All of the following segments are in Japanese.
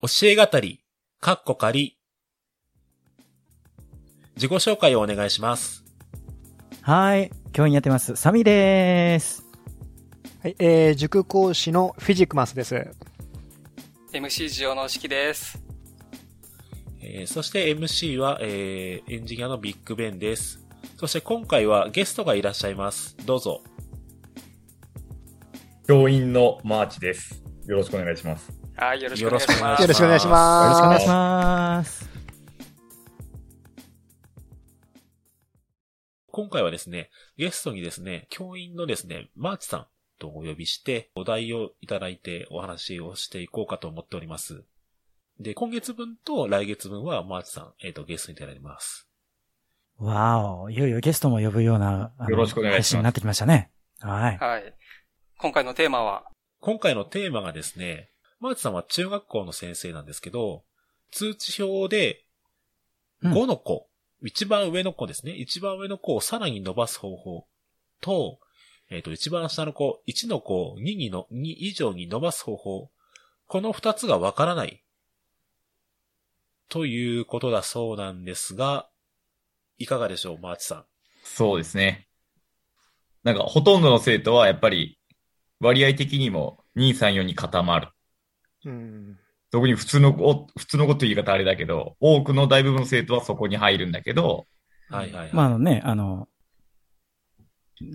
教え語り、かっこ仮。自己紹介をお願いします。はい。教員やってます。サミです。はい、えー、塾講師のフィジクマスです。MC ジオの式です。えーそして MC は、えーエンジニアのビッグベンです。そして今回はゲストがいらっしゃいます。どうぞ。教員のマーチです。よろしくお願いします。はい、よろしくお願いします。よろしくお願いしよろしくおます。願いします。今回はですね、ゲストにですね、教員のですね、マーチさんとお呼びして、お題をいただいてお話をしていこうかと思っております。で、今月分と来月分はマーチさん、えっ、と、ゲストにいただきます。わお。いよいよゲストも呼ぶような、よろしくお願いしますになってきましたね。はい。はい。今回のテーマは、今回のテーマがですね、マーチさんは中学校の先生なんですけど、通知表でうん5の子、一番上の子ですね。一番上の子をさらに伸ばす方法と、えっ、と、一番下の子、1の子を2にの、2以上に伸ばす方法。この2つがわからない。ということだそうなんですが、いかがでしょう、マーチさん？そうですね。なんか、ほとんどの生徒はやっぱり、割合的にも2、3、4に固まる。うん。特に普通の子、普通の子という言い方あれだけど、多くの大部分の生徒はそこに入るんだけど、はいはいはい。まあ、あのね、あの、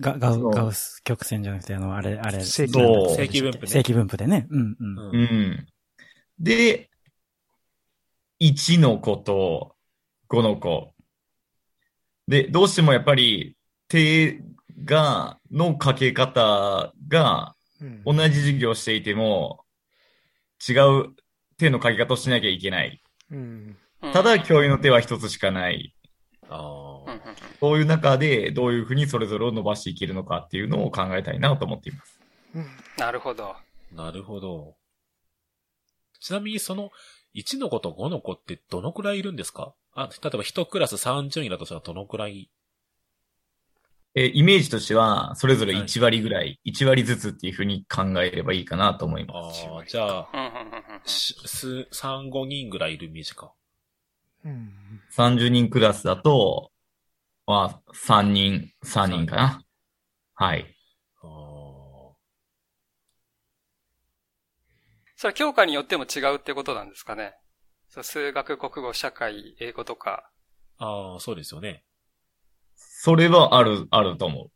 ガガウガウス曲線じゃなくて、あの、あれ、あれ、正規分布正規分布ね正規分布でね。うんうん。うんうん。で、1の子と5の子。で、どうしてもやっぱり手が、のかけ方がうん同じ授業をしていても違う手のかけ方をしなきゃいけない。うん。うんただ、教員の手は一つしかない。あそういう中でどういうふうにそれぞれを伸ばしていけるのかっていうのを考えたいなと思っています。うんなるほど。なるほど。ちなみにその1の子と5の子ってどのくらいいるんですか？あ、例えば1クラス30人だとしたらどのくらいえーイメージとしては、それぞれ1割ぐらい、1割ずつっていうふうに考えればいいかなと思いあます。あ、じゃあ、うんうんうんうんしす、3、5人ぐらいいるイメージか。うん。30人クラスだと、まあ、3人、3人かな。はい。それは教科によっても違うってことなんですかね。数学、国語、社会、英語とか。あー、そうですよね。それはある、あると思う。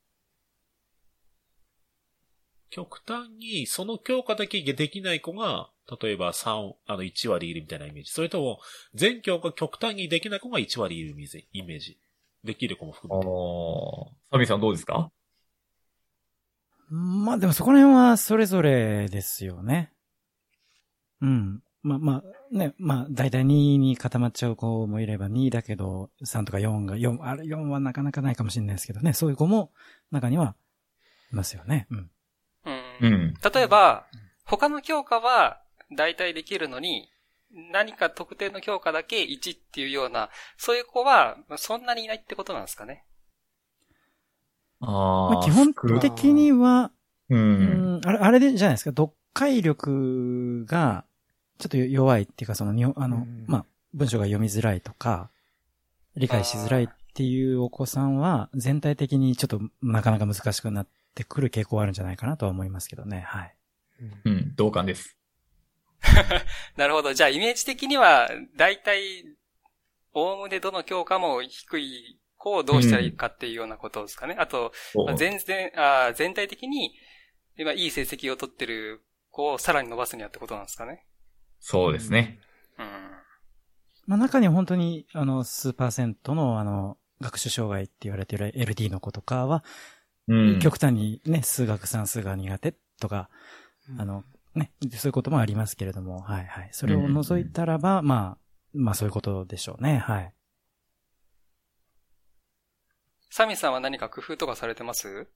極端に、その教科だけできない子が、例えば3、あの、1割いるみたいなイメージ。それとも、全教科極端にできない子が1割いるイメージ。イメージできる子も含めて。サミさんどうですか？まあでもそこら辺はそれぞれですよね。うん。まあまあ、ね、まあ大体2に固まっちゃう子もいれば2だけど3とか4が、4、あれ4はなかなかないかもしれないですけどね。そういう子も中にはいますよね。うん。うんうん。例えば、他の教科は大体できるのに、何か特定の教科だけ1っていうような、そういう子はまあそんなにいないってことなんですかね。あまあ基本的には、う。うんん、あれ、あれでじゃないですか、読解力がちょっと弱いっていうか、その日本、あの、うんまあ、文章が読みづらいとか、理解しづらいっていうお子さんは、全体的にちょっとなかなか難しくなってくる傾向はあるんじゃないかなとは思いますけどね、はい。うん、同感です。なるほど。じゃあ、イメージ的には、大体、おおむねどの教科も低い子をどうしたらいいかっていうようなことですかね。あと、そうまあ全然あー、全体的に、今いい成績を取ってる子をさらに伸ばすにはってことなんですかね。そうですね。うん。まあ中には本当に、あの、数パーセントの、あの、学習障害って言われてる LD の子とかは、うん。極端にね、数学算数が苦手とか、あの、ね、そういうこともありますけれども、はいはい。それを除いたらば、まあ、まあそういうことでしょうね、はい。サミさんは何か工夫とかされてます？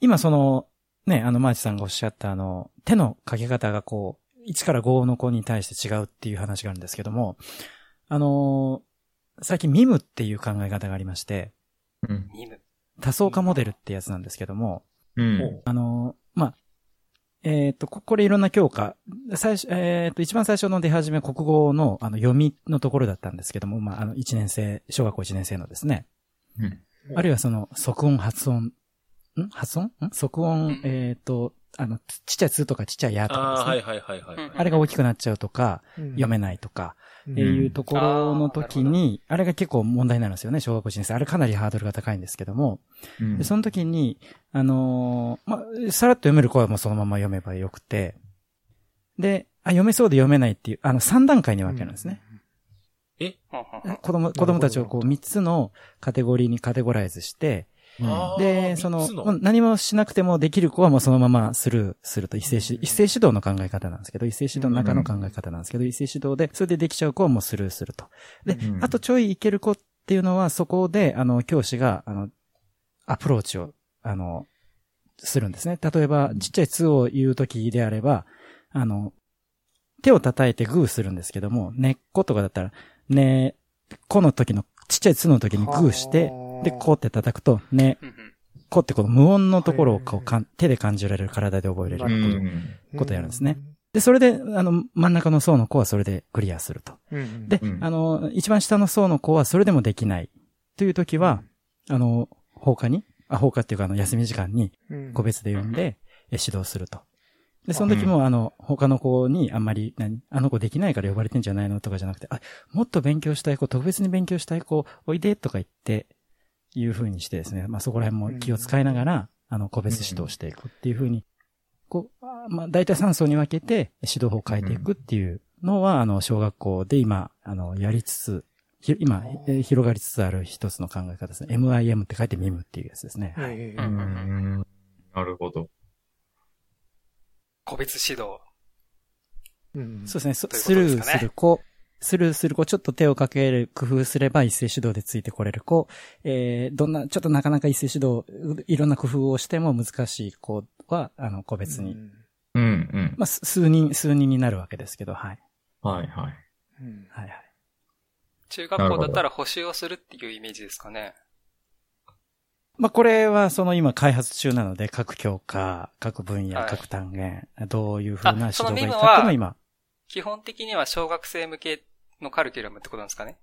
今その、ね、あの、マーチさんがおっしゃったあの、手のかけ方がこう、1から5の子に対して違うっていう話があるんですけども、あのー最近ミムっていう考え方がありまして、うん。多層化モデルってやつなんですけども、うん。あのーまあ、えっ、と、ここれいろんな教科。最初、えっ、と、一番最初の出始め国語の、あの、読みのところだったんですけども、まあ、あの、一年生、小学校一年生のですね。うんあるいはその、即音、発音、ん？発音？ん？即音、うんえっ、と、あの、ちちっちゃいつとかちっちゃいやとかですね。ああ、はいはいはいはい。うんあれが大きくなっちゃうとか、読めい。ないとか、うんえーいうところの時に、あれが結構問題になるんですよね、小学校1年生。あれかなりハードルが高いんですけども、うんでその時に、あのーまあ、さらっと読める子はもうそのまま読めばよくて、で、あ、読めそうで読めないっていう、あの、3段階に分けるんですね。ほんほんほん子供、子供たちをこう3つのカテゴリーにカテゴライズして、で、その。三つ、もう何もしなくてもできる子はもうそのままスルーすると、一斉指、一斉指導の考え方なんですけど、一斉指導の中の考え方なんですけど、一斉指導で、それでできちゃう子はもうスルーすると。でう、ん。あとちょいいける子っていうのは、そこで、あの、教師が、あの、アプローチを、あの、するんですね。例えば、ちっちゃいつを言うときであれば、あの、手を叩いてグーするんですけども、根っことかだったら、ね、この時の、ちっちゃいつの時にグーして、で、こうって叩くと、ね、こうってこの無音のところをこうはいかん手で感じられる体で覚えれるうっていう。んことやるんですね。で、それで、あの、真ん中の層の子はそれでクリアすると。うん。で、うんあの、一番下の層の子はそれでもできない。という時は、あの、放課に、あ、放課っていうかあの、休み時間にうん、個別で呼んで、え指導すると。で、その時も、あの、他の子にあんまり、何、あの子できないから呼ばれてんじゃないのとかじゃなくて、あ、もっと勉強したい子、特別に勉強したい子、おいでとか言って、いう風にしてですね、まあそこら辺も気を使いながら、あの、個別指導していくっていう風に、こう、あまあ大体3層に分けて指導法を変えていくっていうのは、あの、小学校で今、あの、やりつつ、ひ今、えー広がりつつある一つの考え方ですね。MIM って書いて MIM っていうやつですね。はい。なるほど。個別指導。うんそうですね。スルーする子、スルーする子、ちょっと手をかける、工夫すれば一斉指導でついてこれる子、えー、どんな、ちょっとなかなか一斉指導、ういろんな工夫をしても難しい子は、あの、個別に。うんうん。まあ、す数人、数人になるわけですけど、はい。はいはい。うんはいはい。中学校だったら補習をするっていうイメージですかね。まあ、これはその今開発中なので、各教科、各分野、はい各単元、どういうふうな指導がいい MIM かっていうの今。基本的には小学生向けのカリキュラムってことなんですかね？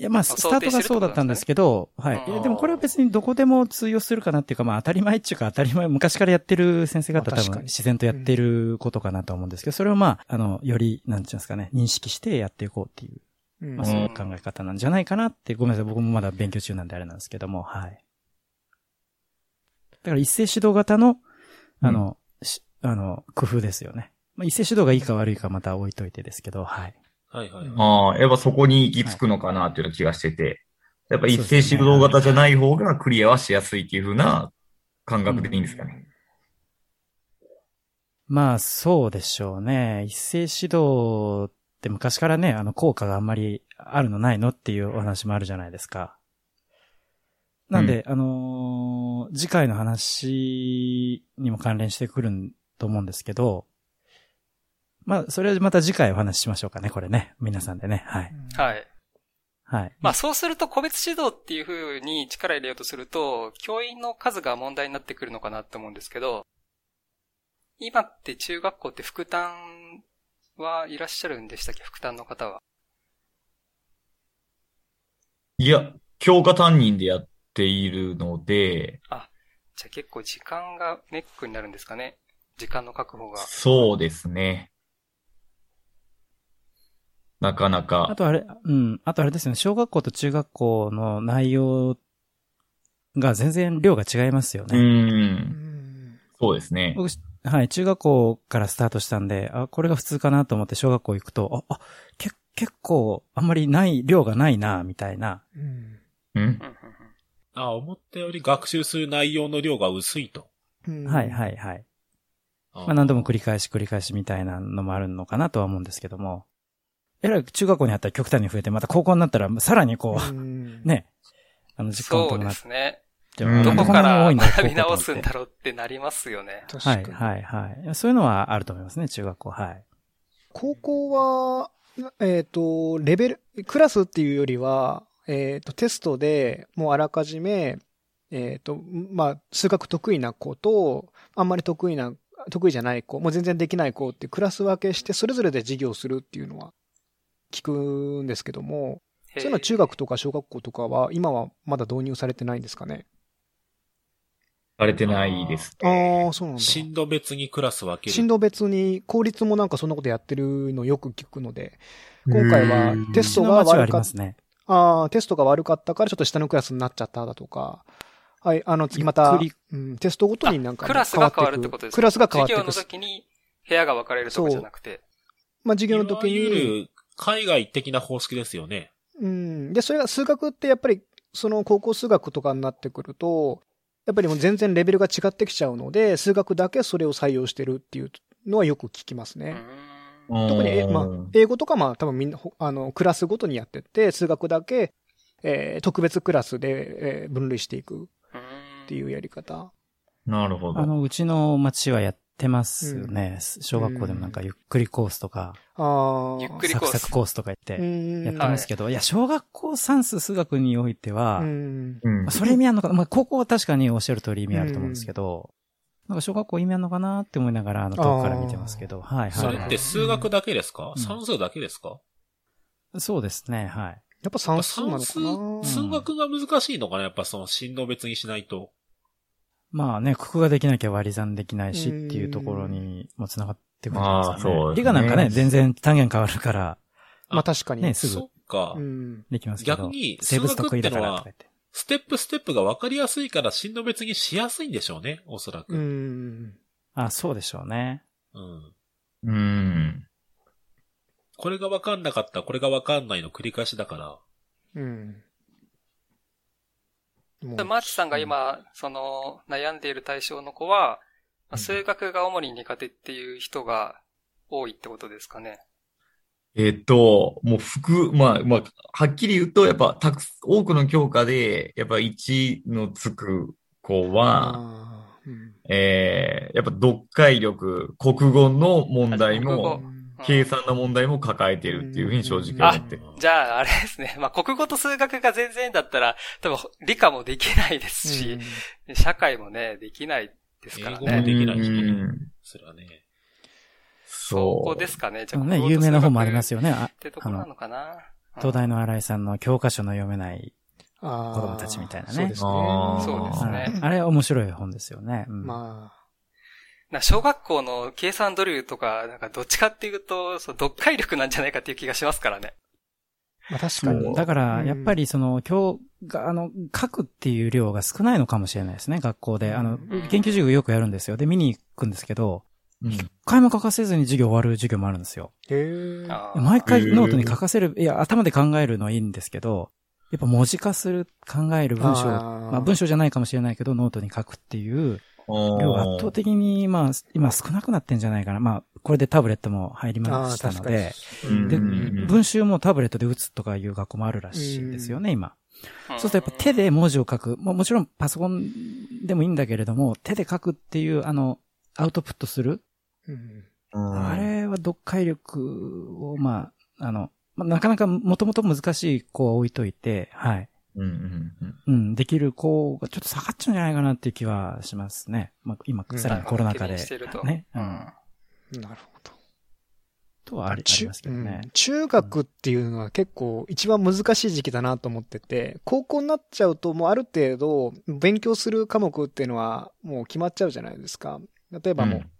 いや、まあ、スタートがそうだったんですけど、はい。いやでもこれは別にどこでも通用するかなっていうか、まあ当たり前っていうか当たり前、昔からやってる先生方多分自然とやってることかなと思うんですけど、それをまあ、あの、より、なんていうんですかね、認識してやっていこうっていう、うんまあそういう考え方なんじゃないかなって、ごめんなさい、僕もまだ勉強中なんであれなんですけども、はい。だから一斉指導型の、あの、しあの、工夫ですよね。まあ一斉指導がいいか悪いかまた置いといてですけど、はい。はいはい。ああ、やっぱそこに行き着くのかなっていう気がしてて。やっぱ一斉指導型じゃない方がクリアはしやすいっていう風な感覚でいいんですかね。まあ、そうでしょうね。一斉指導って昔からね、あの、効果があんまりあるのないのっていうお話もあるじゃないですか。なんで、あのー次回の話にも関連してくるんと思うんですけど、まあ、それはまた次回お話ししましょうかね、これね。皆さんでね。はい。はい。はい。まあそうすると個別指導っていう風に力入れようとすると、教員の数が問題になってくるのかなって思うんですけど、今って中学校って副担はいらっしゃるんでしたっけ？副担の方は。いや、教科担任でやっているので、じゃあ結構時間がネックになるんですかね？時間の確保が。そうですね。なかなあか。とあれ、うん。あとあれですよね。小学校と中学校の内容が全然量が違いますよう。ね。うんんそうですね。僕、はい、中学校からスタートしたんで、あ、これが普通かなと思って小学校行くと、あ、あ、け、結構、あんまりない、量がないな、みたいな。うんうんうんうんうんあ、思ったより学習する内容の量が薄いと。うんはい、はい、はい。あまあ何度も繰り返し繰り返しみたいなのもあるのかなとは思うんですけども。えらい中学校にあったら極端に増えて、また高校になったらさらにこう、うんね、あの実感そうですね。どこからいんだ学び直すんだろうってなりますよね。確かに。はい、はい、はい。そういうのはあると思いますね、中学校。はい。高校は、えっ、と、レベル、クラスっていうよりは、えっ、と、テストでもうあらかじめ、えっ、と、まあ、数学得意な子と、あんまり得意な、得意じゃない子、もう全然できない子ってクラス分けして、それぞれで授業するっていうのは聞くんですけども、そういうのは中学とか小学校とかは、今はまだ導入されてないんですかね？されてないですあね。あ、そうなんだ。進路別にクラス分ける。進路別に、公立もなんかそんなことやってるのよく聞くので、今回はテストが悪かっりますね。ああ、テストが悪かったからちょっと下のクラスになっちゃっただとか、はい、あの次また、うん、テストごとになんかね、クラスが変わるくってことですか？クラスが変わっていく授業の。時に部屋が分かれるとかじゃなくて。まあ授業の時いわに、ゆる海外的な方式ですよね。うん。で、それが数学ってやっぱり、その高校数学とかになってくると、やっぱりもう全然レベルが違ってきちゃうので、数学だけそれを採用してるっていうのはよく聞きますね。うん特に、えまあうん、英語とかまあ多分みんな、ほあの、クラスごとにやってて、数学だけ、えー特別クラスで、えー分類していくっていうやり方。なるほど。あの、うちの町はやってますよね。小学校でもなんかゆっくりコースとか、ああ。ゆっくりコース。サクサクコースとか言ってうん。やってますけど、い。や、小学校算数数学においてはう、ん。それ意味あるのかな。まあ、高校は確かにおっしゃる通り意味あると思うんですけど、なんか小学校意味あるのかなって思いながら、あの、遠くから見てますけど、はいはい。それって数学だけですか、うん。算数だけですか、そうですね、はい。やっぱ算数なのか算な数、数学が難しいのかな？やっぱその進路別にしないと。まあね、国語ができなきゃ割り算できないしっうんていうところにも繋がってくるんですよね。ああそうですね理科なんかね、全然単元変わるから、まあ確かに。ね、すそぐっか。うん。できますけど。逆に生物得意だからって。ステップステップが分かりやすいから進路別にしやすいんでしょうね、おそらく。ううん。ん。あ、そうでしょうね。うん。これが分かんなかった、これが分かんないの繰り返しだから。うん。マーチさんが、今、その、悩んでいる対象の子は、まあ数学が主に苦手っていう人が多いってことですかね。えっと、もう服、まあ、まあ、はっきり言うと、やっぱ、たく、多くの教科で、やっぱ1のつく子は、うん。えー、やっぱ読解力、国語の問題も、うん計算の問題も抱えてるっていうふうに正直思ってる。じゃあ、あれですね。まあ、国語と数学が全然だったら、多分、理科もできないですし、社会もね、できないですから英語もでね。きないしそれはね。そそう。こですかね。じゃあ、ね、有名な本もありますよね。あってところなのかな。東大の新井さんの教科書の読めない。子供たちみたいなねそうですね。そうですねはいあれ面白い本ですよね。うんまな小学校の計算ドリルとか、なんかどっちかっていうと、そう読解力なんじゃないかっていう気がしますからね。あ、まあ確かに。だから、やっぱりその、今日が、あの、書くっていう量が少ないのかもしれないですね、学校で。あの、研究授業よくやるんですよ。で、見に行くんですけど、うん一回も書かせずに授業終わる授業もあるんですよ。へ毎回ノートに書かせる、いや、頭で考えるのはいいんですけど、やっぱ文字化する、考える文章、まあ文章じゃないかもしれないけど、ノートに書くっていう、量が圧倒的的に、まあ、今少なくなってんじゃないかな。まあ、これでタブレットも入りましたので、で、文集もタブレットで打つとかいう学校もあるらしいんですよね、今。そうするとやっぱ手で文字を書く。ももちろんパソコンでもいいんだけれども、手で書くっていう、あの、アウトプットする。うんあれは読解力を、まあ、あの、まあ、なかなかもともと難しい子は置いといて、はい。うんうんうんうん、できる子がちょっと下がっちゃうんじゃないかなっていう気はしますね。まあ、今、さらにコロナ禍で懸念してると。ね。ううんん。なるほど。とはありますけどねうん。中学っていうのは結構一番難しい時期だなと思ってて、高校になっちゃうともうある程度勉強する科目っていうのはもう決まっちゃうじゃないですか。例えばもう、うん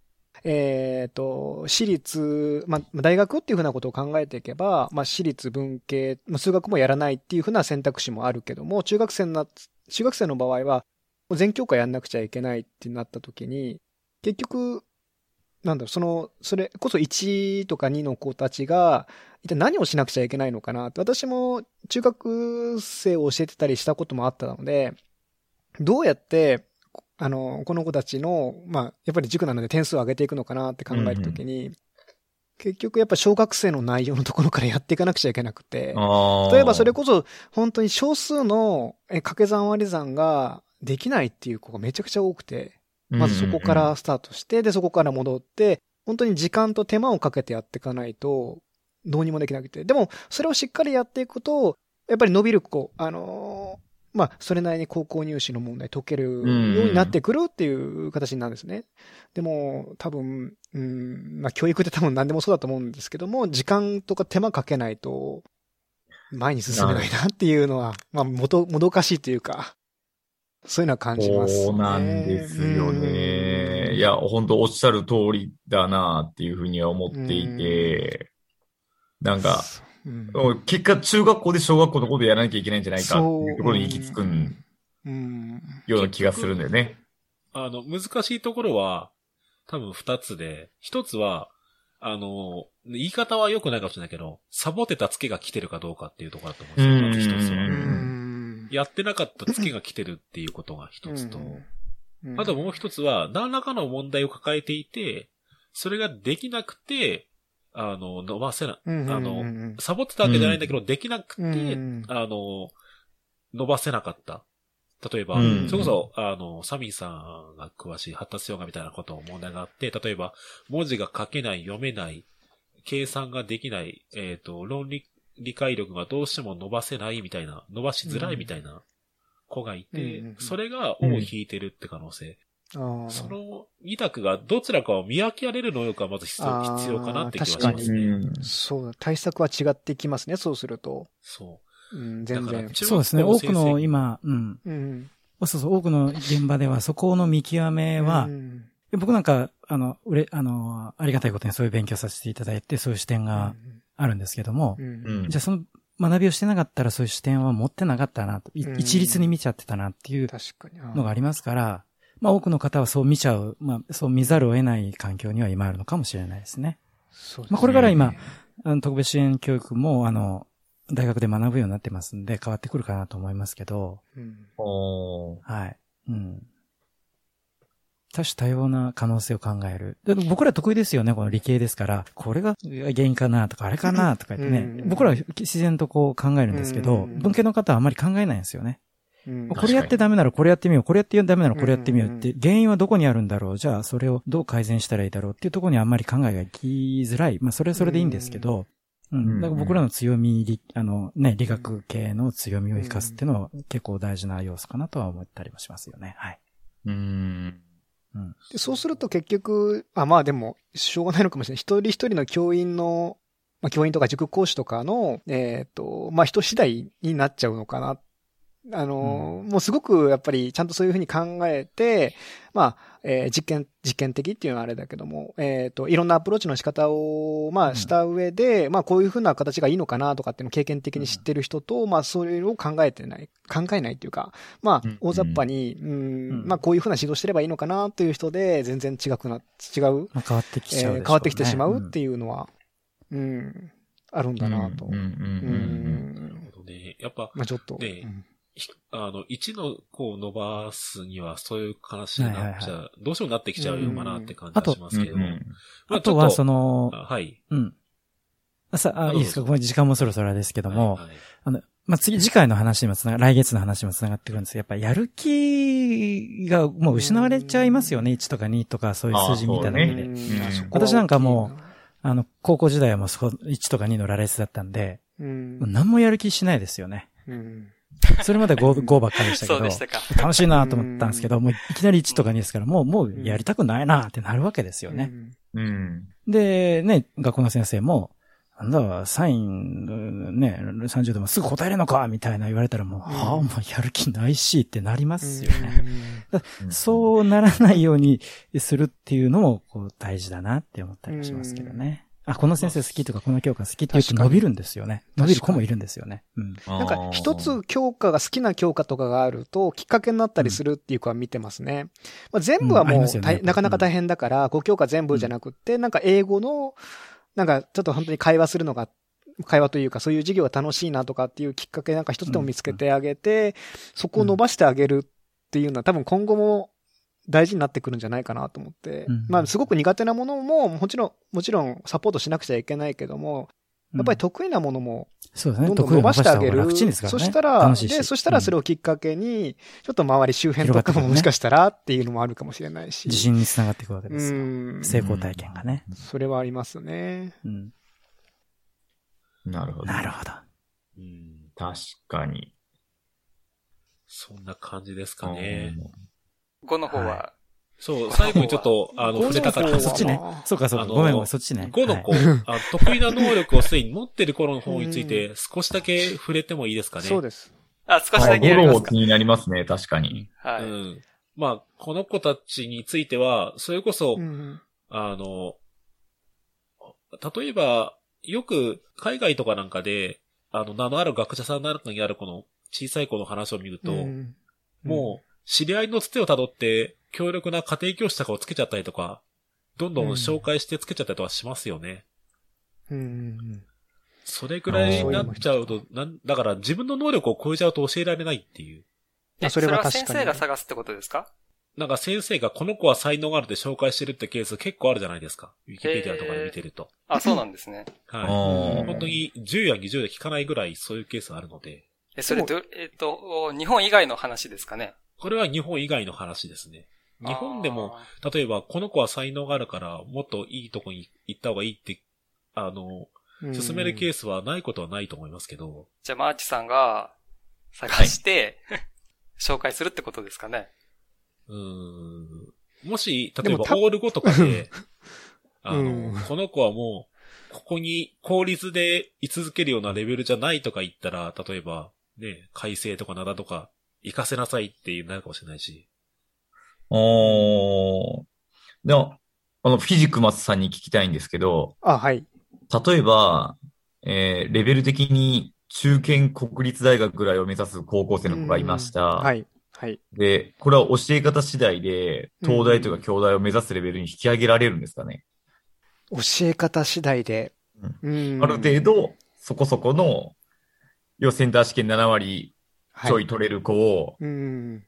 えっ、と、私立、まあ、大学っていうふうなことを考えていけば、まあ、私立文系、ま、数学もやらないっていうふうな選択肢もあるけども、中学生な、中学生の場合は、全教科やんなくちゃいけないってなった時に、結局、なんだろ、その、それこそ1とか2の子たちが、一体何をしなくちゃいけないのかなって、私も中学生を教えてたりしたこともあったので、どうやって、あの、この子たちの、まあ、やっぱり塾なので点数を上げていくのかなって考えたときに、結局やっぱ小学生の内容のところからやっていかなくちゃいけなくて、例えばそれこそ本当に少数のえ掛け算割り算ができないっていう子がめちゃくちゃ多くて、まずそこからスタートして、で、そこから戻って、本当に時間と手間をかけてやっていかないと、どうにもできなくて。でも、それをしっかりやっていくと、やっぱり伸びる子、あのーまあ、それなりに高校入試の問題解けるようになってくるっていう形なんですね。でも、多分、うん、まあ、教育って多分何でもそうだと思うんですけども、時間とか手間かけないと、前に進めないなっていうのは、まあ、もど、もどかしいというか、そういうのは感じます、ね。そうなんですよね。いや、本当おっしゃる通りだなっていうふうには思っていて、なんか、うん、結果中学校で小学校のことやらなきゃいけないんじゃないかっていうところに行き着く。ような気がするんだよね。あの、難しいところは、多分二つで、一つは、あの、言い方は良くないかもしれないけど、サボってたツケが来てるかどうかっていうところだと思うんですよ。一つうは。うん。やってなかったツケが来てるっていうことが一つと、うんあともう一つは、何らかの問題を抱えていて、それができなくて、あの、伸ばせな、うんあのうんサボってたわけじゃないんだけど、できなくて、うんあの、伸ばせなかった。例えば、うん。それこそ、あの、サミーさんが詳しい発達ヨガみたいなことを問題があって、例えば、文字が書けない、読めない、計算ができない、えっ、と、論理、理解力がどうしても伸ばせないみたいな、伸ばしづらいみたいな子がいて、それが尾を引いてるって可能性。その二択がどちらかを見分けられる能力がまず必要必要かなって気がし確かますね。うんそうだ、対策は違ってきますね、そうすると。そう。うん、全然。そうですね。多くの今、うん。うん。そうそう、多くの現場では、そこの見極めは、うん僕なんか、あの、うれ、あの、ありがたいことにそういう勉強させていただいて、そういう視点があるんですけどもう、んうんじゃあその学びをしてなかったらそういう視点は持ってなかったなと、いうん一律に見ちゃってたなっていう確かに。のがありますから、まあ多くの方はそう見ちゃう、まあそう見ざるを得ない環境には今あるのかもしれないですね。そうですねまあこれから今、あの特別支援教育も、あの、大学で学ぶようになってますんで変わってくるかなと思いますけど、うんおーはい。うん。多種多様な可能性を考える。で僕ら得意ですよね、この理系ですから。これが原因かなとか、あれかなとか言ってね。うん僕らは自然とこう考えるんですけど、うん文系の方はあまり考えないんですよね。うんこれやってダメならこれやってみよう、これやってダメならこれやってみようってう、原因はどこにあるんだろう、じゃあそれをどう改善したらいいだろうっていうところにあんまり考えが行きづらい。まあそれはそれでいいんですけど、うん。だから僕らの強み、理あのね、理学系の強みを生かすっていうのは結構大事な要素かなとは思ったりもしますよね。はい。うん。うん。でそうすると結局、あ、まあでも、しょうがないのかもしれない。一人一人の教員の、まあ教員とか塾講師とかの、えっ、と、まあ人次第になっちゃうのかな。あの、もうすごくやっぱりちゃんとそういうふうに考えて、まあ、えー実験、実験的っていうのはあれだけども、えっ、と、いろんなアプローチの仕方を、まあした上で、まあこういうふうな形がいいのかなとかっていうのを経験的に知ってる人と、まあそれを考えてない、考えないっていうか、まあうん。大雑把に、うん、うん。まあこういうふうな指導してればいいのかなという人で、全然違くな、違う、まあ、変わってきちゃうね、えー変わってきてしまうっていうのは、うん、あるんだなと。うん。うん。うん。ううん。なるほどね。やっぱ、まあちょっと。ねうん。ひあの、1のこう伸ばすにはそういう話になっちゃう、はいどうしてもなってきちゃうよかなって感じがしますけど。うんまあとは、その、あはい。うん。あさ、あ、あいいですか？ごめん、時間もそろそろですけども、はいはい。あの、まあ、次、次回の話にもつなが、来月の話にもつながってくるんです。けど、やっぱやる気がもう失われちゃいますよね。1とか2とかそういう数字見ただけで。うん。うん。あそこは私なんかもあの、高校時代はもうそこ、1とか2の羅列だったんで、うん、何もやる気しないですよね。うん それまで 5, 5 ばっかりでしたけどそうで、したか。楽しいなと思ったんですけど、もういきなり1とか2ですから、もう、もうやりたくないなってなるわけですよね。うん。で、ね、学校の先生も、なんだ、サイン、うんね、30でもすぐ答えるのかみたいな言われたらもう、はあ、もうやる気ないしってなりますよね。そうならないようにするっていうのも、こう、大事だなって思ったりもしますけどね。あ、この先生好きとか、この教科好きって言うと伸びるんですよね。伸びる子もいるんですよね。うん。なんか一つ教科が好きな教科とかがあるときっかけになったりするっていう子は見てますね。まあ、全部はもうますよね大なかなか大変だから、5教科全部じゃなくって、なんか英語の、なんかちょっと本当に会話するのが、会話というかそういう授業が楽しいなとかっていうきっかけなんか一つでも見つけてあげて、そこを伸ばしてあげるっていうのは多分今後も大事になってくるんじゃないかなと思って、うんまあすごく苦手なものももちろん、もちろんサポートしなくちゃいけないけども、やっぱり得意なものもそうですね。どんどん伸ばしてあげる。得意を伸ばした方が楽ちんですからね。そしたら、で、そしたらそれをきっかけに、ちょっと周り周辺とかももしかしたらっていうのもあるかもしれないし。自信につながっていくわけですよ。うん。成功体験がね。それはありますね。うん。なるほど。なるほど。うん確かに。そんな感じですかね。5の方は、はそう、最後にちょっと、あの、触れたかったそっちね。そうかそうか。あのごめんごめん、そっちね。5の子、はいあ得意な能力をすでに持ってる頃の方について少しだけ触れてもいいですかね。そうです。あ、少しあだけやりますかゴロ気。になりますね、確かに。はい。うん。まあ、この子たちについては、それこそ、うんあの、例えば、よく海外とかなんかで、あの、名のある学者さんなんかにあるこの小さい子の話を見ると、うんもう、知り合いのつてを辿って、強力な家庭教師とかをつけちゃったりとか、どんどん紹介してつけちゃったりとかしますよね。うんうんそれぐらいになっちゃうと、なん、だから自分の能力を超えちゃうと教えられないっていう。え、それそれは先生が探すってことですか？なんか先生がこの子は才能があるって紹介してるってケース結構あるじゃないですか。ウィキペディアとかで見てると。あ、そうなんですね。はい。本当に10や20で聞かないぐらいそういうケースあるので、え、それど、えっ、と、日本以外の話ですかね？これは日本以外の話ですね。日本でも、例えばこの子は才能があるからもっといいとこに行った方がいいって、あの、うん。勧めるケースはないことはないと思いますけど、じゃあ、マーチさんが探して、紹介するってことですかね。うーん。もし、例えばオール5とかで、あの、うん。この子はもう、ここに公立で居続けるようなレベルじゃないとか言ったら、例えば、ね、改正とか灘とか、行かせなさいっていうなるかもしれないし。おー。でも、あの、フィジクマスさんに聞きたいんですけど、あ、はい。例えば、えーレベル的に中堅国立大学ぐらいを目指す高校生の子がいました。はい。はい。で、これは教え方次第で、東大とか京大を目指すレベルに引き上げられるんですかね。教え方次第で。うんある程度、そこそこの、要はセンター試験7割ちょい取れる子を、うん。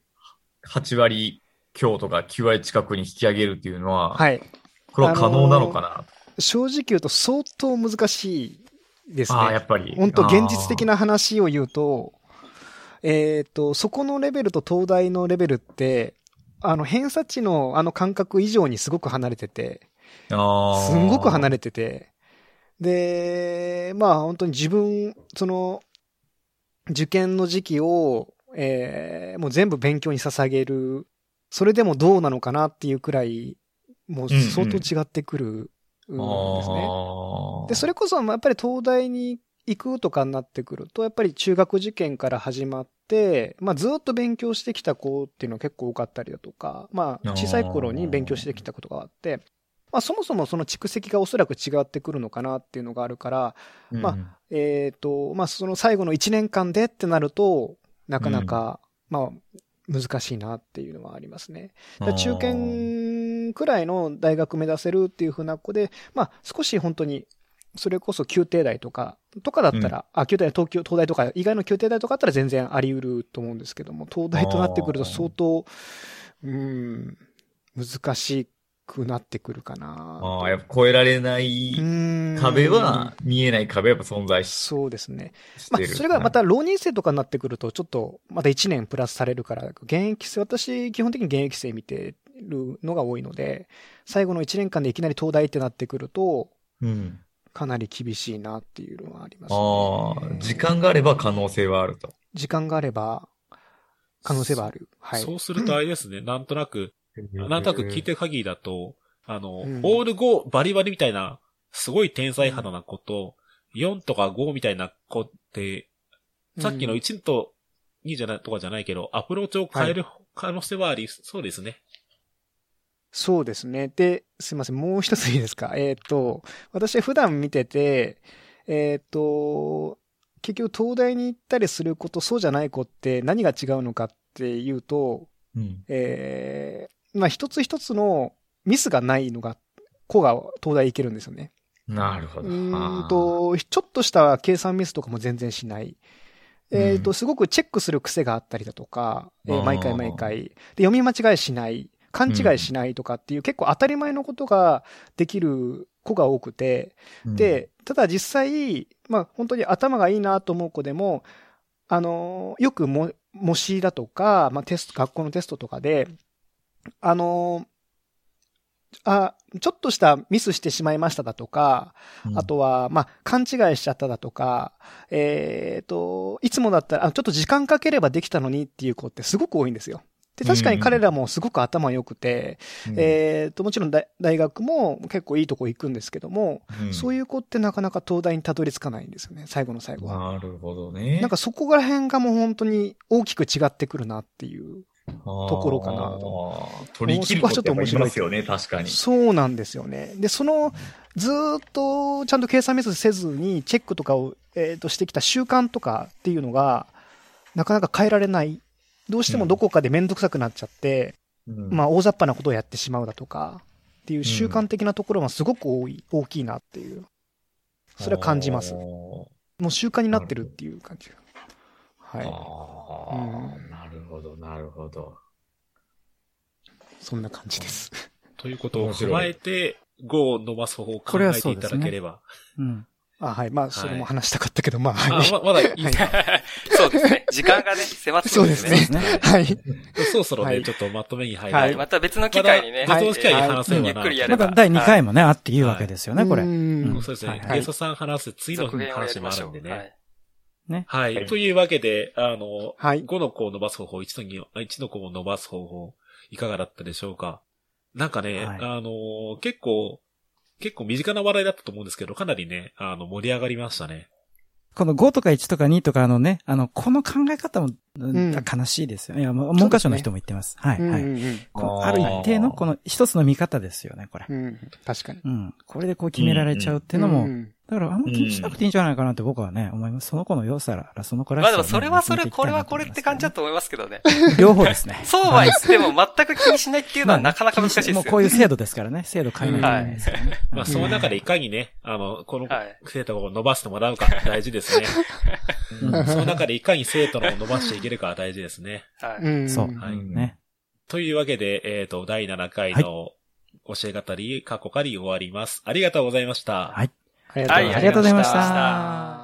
8割強とか9割近くに引き上げるっていうのは、はい。これは可能なのかな、正直言うと相当難しいですね。ああ、やっぱり。本当現実的な。な話を言うと、えっ、と、そこのレベルと東大のレベルって、あの、偏差値のあの感覚以上にすごく離れてて、あすんごく離れれてて、で、まあ本当に自分、その、受験の時期を、えーもう全部勉強に捧げる、それでもどうなのかなっていうくらい、もう相当違ってくるんですね。で、それ、れこそ、まあやっぱり東大に行くとかになってくると、やっぱり中学受験から始まって、まあずっと勉強してきた子っていうのは結構多かったりだとか、まあ小さい頃に勉強してきたことがあって、まあそもそもその蓄積がおそらく違ってくるのかなっていうのがあるから、まあえっ、と、まあその最後の1年間でってなると、なかなか、まあ難しいなっていうのはありますね。中堅くらいの大学目指せるっていうふうな子で、まあ少し本当に、それこそ宮廷大とか、とかだったら、あ、宮廷大、東京、東大とか、以外の宮廷大とかだったら全然あり得ると思うんですけども、東大となってくると相当、うん、難しくなってくるかな。ああ、やっぱ超えられないうん壁は、見えない壁はやっぱ存在しそうですね。まあ。それがまた浪人生とかになってくると、ちょっと、また1年プラスされるから、現役生、私、基本的に現役生見てるのが多いので、最後の1年間でいきなり東大ってなってくると、うん。かなり厳しいなっていうのはありますね。ああ、時間があれば可能性はあると。時間があれば、可能性はある。はい。そうするとあれですね、なんとなく、なんとなく聞いてる限りだと、あの、うんオール5バリバリみたいな、すごい天才肌な子と、4とか5みたいな子って、さっきのうん1と2じゃない、とかじゃないけど、アプローチを変える可能性はあり、そうですね。そうですね。で、すいません。もう一ついいですか？えっ、と、私普段見てて、えっ、と、結局東大に行ったりする子とそうじゃない子って何が違うのかっていうと、うん。えーまあ一つ一つのミスがないのが、子が東大行けるんですよね。うなるほど。ーんと、ちょっとした計算ミスとかも全然しない。えっ、と、うんすごくチェックする癖があったりだとか、えー毎回毎回。で、読み間違いしない。勘違いしないとかっていう、結構当たり前のことができる子が多くて、うん、で、ただ実際、まあ本当に頭がいいなと思う子でも、あのーよくも、模試だとか、まあテスト、学校のテストとかで、あのーあ、ちょっとしたミスしてしまいましただとか、あとは、まあ、勘違いしちゃっただとか、えっ、と、いつもだったら、あちょっと時間かければできたのにっていう子ってすごく多いんですよ。で、確かに彼らもすごく頭良くて、うんえっ、と、もちろん大大学も結構いいとこ行くんですけども、うんそういう子ってなかなか東大にたどり着かないんですよね、最後の最後は。なるほどね。なんかそこら辺がもう本当に大きく違ってくるなっていう。ところかなと。取り切る子ってやっぱいますよね、確かに。そうなんですよね。で、その、ずーっとちゃんと計算ミスせずにチェックとかを、えー、としてきた習慣とかっていうのが、なかなか変えられない。どうしてもどこかでめんどくさくなっちゃって、うんまあ大雑把なことをやってしまうだとか、っていう習慣的なところがすごく多い、大きいなっていう。それは感じます。もう習慣になってるっていう感じが。はい。あうんあ、なるほど、なるほど。そんな感じです。ということを踏まえて、5を伸ばす方法を考えていただければ。うん。あ、はい。まあ、それも話したかったけど、まあ、はい。あままだいい そうですね。時間がね、迫ってくるんですそうでね。ね。はい。そろそろね、はいちょっとまとめに入はいる。また別の機会にね、別の機会に話せばな。ゆっくりやれば。まだ第2回もね、あっていいわけですよね、これ。うんそうですね。はいゲストさん話す次の話。もあるんでね。はい。はい。はいというわけで、あの、はい5の子を伸ばす方法、1の2を、あ1の子を伸ばす方法、いかがだったでしょうか？なんかね、はいあの、結構、結構身近な話題だったと思うんですけど、かなりね、あの、盛り上がりましたね。この5とか1とか2とかのね、あの、この考え方も、ん悲しいですよね。いや、文科省の人も言ってます。はい、はい。うんうんある一定の、この一つの見方ですよね、これ。うん。確かに。うん。これでこう決められちゃうっていうのも、んだからあんま気にしなくていいんじゃないかなって僕はね、思います。その子の良さら、その子らしさをね、まあでもそれはそれ、これはこれって感じだとと思いますけどね。両方ですね。そうは言っても全く気にしないっていうのはなかなか難しいですよもうこういう制度ですからね。制度変えないといけないですからね。まあ、その中でいかにね、あの、このはい生徒を伸ばしてもらうか大事ですね。うんその中でいかに生徒のを伸ばしていけるかは大事ですね。はい。うん。そうはいね。というわけで、えっ、と、第7回の教え語り、過去かり終わります。ありがとうございました。はいありがとうございました。